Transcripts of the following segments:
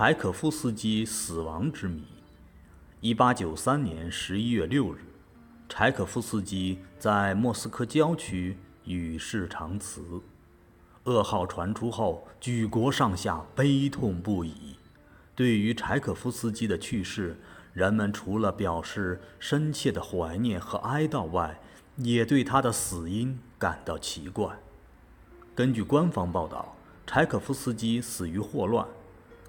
柴可夫斯基死亡之谜。一八九三年十一月六日，柴可夫斯基在莫斯科郊区与世长辞。噩耗传出后，举国上下悲痛不已。对于柴可夫斯基的去世，人们除了表示深切的怀念和哀悼外，也对他的死因感到奇怪。根据官方报道，柴可夫斯基死于霍乱。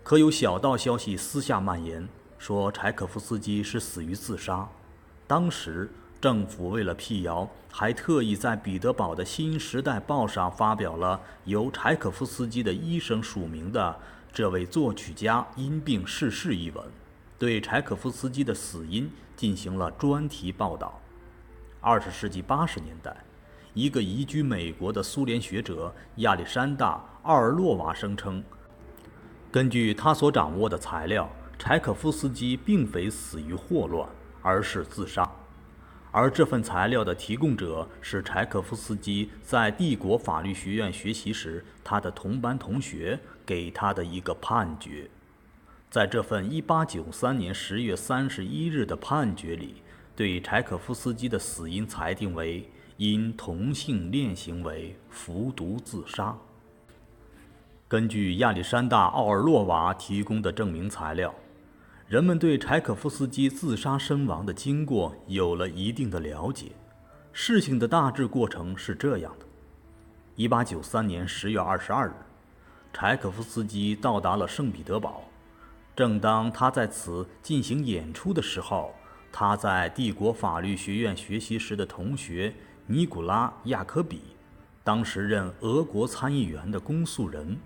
可有小道消息私下蔓延，说柴可夫斯基是死于自杀。当时政府为了辟谣，还特意在彼得堡的《新时代报》上发表了由柴可夫斯基的医生署名的“这位作曲家因病逝世”一文，对柴可夫斯基的死因进行了专题报道。二十世纪八十年代，一个移居美国的苏联学者亚历山大·奥尔洛娃声称。根据他所掌握的材料，柴可夫斯基并非死于霍乱，而是自杀。而这份材料的提供者是柴可夫斯基在帝国法律学院学习时，他的同班同学给他的一个判决。在这份1893年10月31日的判决里，对柴可夫斯基的死因裁定为因同性恋行为服毒自杀。根据亚历山大·奥尔洛娃提供的证明材料，人们对柴可夫斯基自杀身亡的经过有了一定的了解。事情的大致过程是这样的：1893年10月22日，柴可夫斯基到达了圣彼得堡。正当他在此进行演出的时候，他在帝国法律学院学习时的同学尼古拉·亚科比，当时任俄国参议员的公诉人。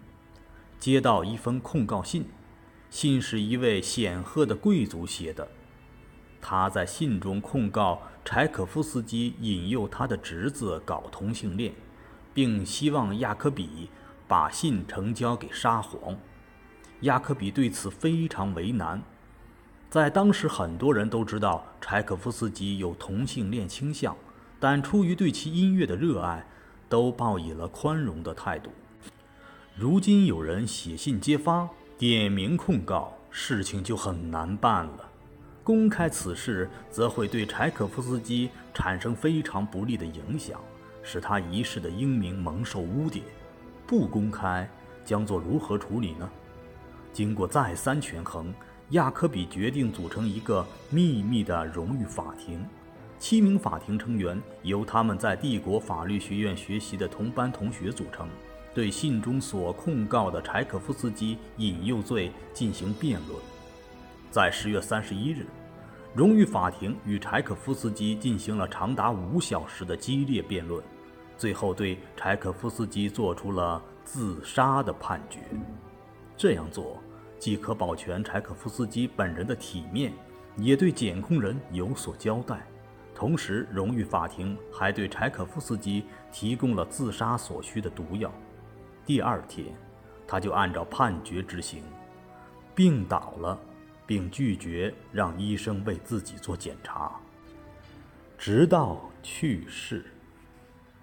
接到一封控告信，信是一位显赫的贵族写的。他在信中控告柴可夫斯基引诱他的侄子搞同性恋，并希望亚科比把信呈交给沙皇。亚科比对此非常为难。在当时，很多人都知道柴可夫斯基有同性恋倾向，但出于对其音乐的热爱，都抱以了宽容的态度。如今有人写信揭发、点名控告，事情就很难办了。公开此事，则会对柴可夫斯基产生非常不利的影响，使他一世的英名蒙受污点；不公开，将作如何处理呢？经过再三权衡，亚科比决定组成一个秘密的荣誉法庭，七名法庭成员由他们在帝国法律学院学习的同班同学组成。对信中所控告的柴可夫斯基引诱罪进行辩论。在十月三十一日，荣誉法庭与柴可夫斯基进行了长达五小时的激烈辩论，最后对柴可夫斯基做出了自杀的判决。这样做既可保全柴可夫斯基本人的体面，也对检控人有所交代。同时，荣誉法庭还对柴可夫斯基提供了自杀所需的毒药。第二天，他就按照判决执行，病倒了，并拒绝让医生为自己做检查，直到去世。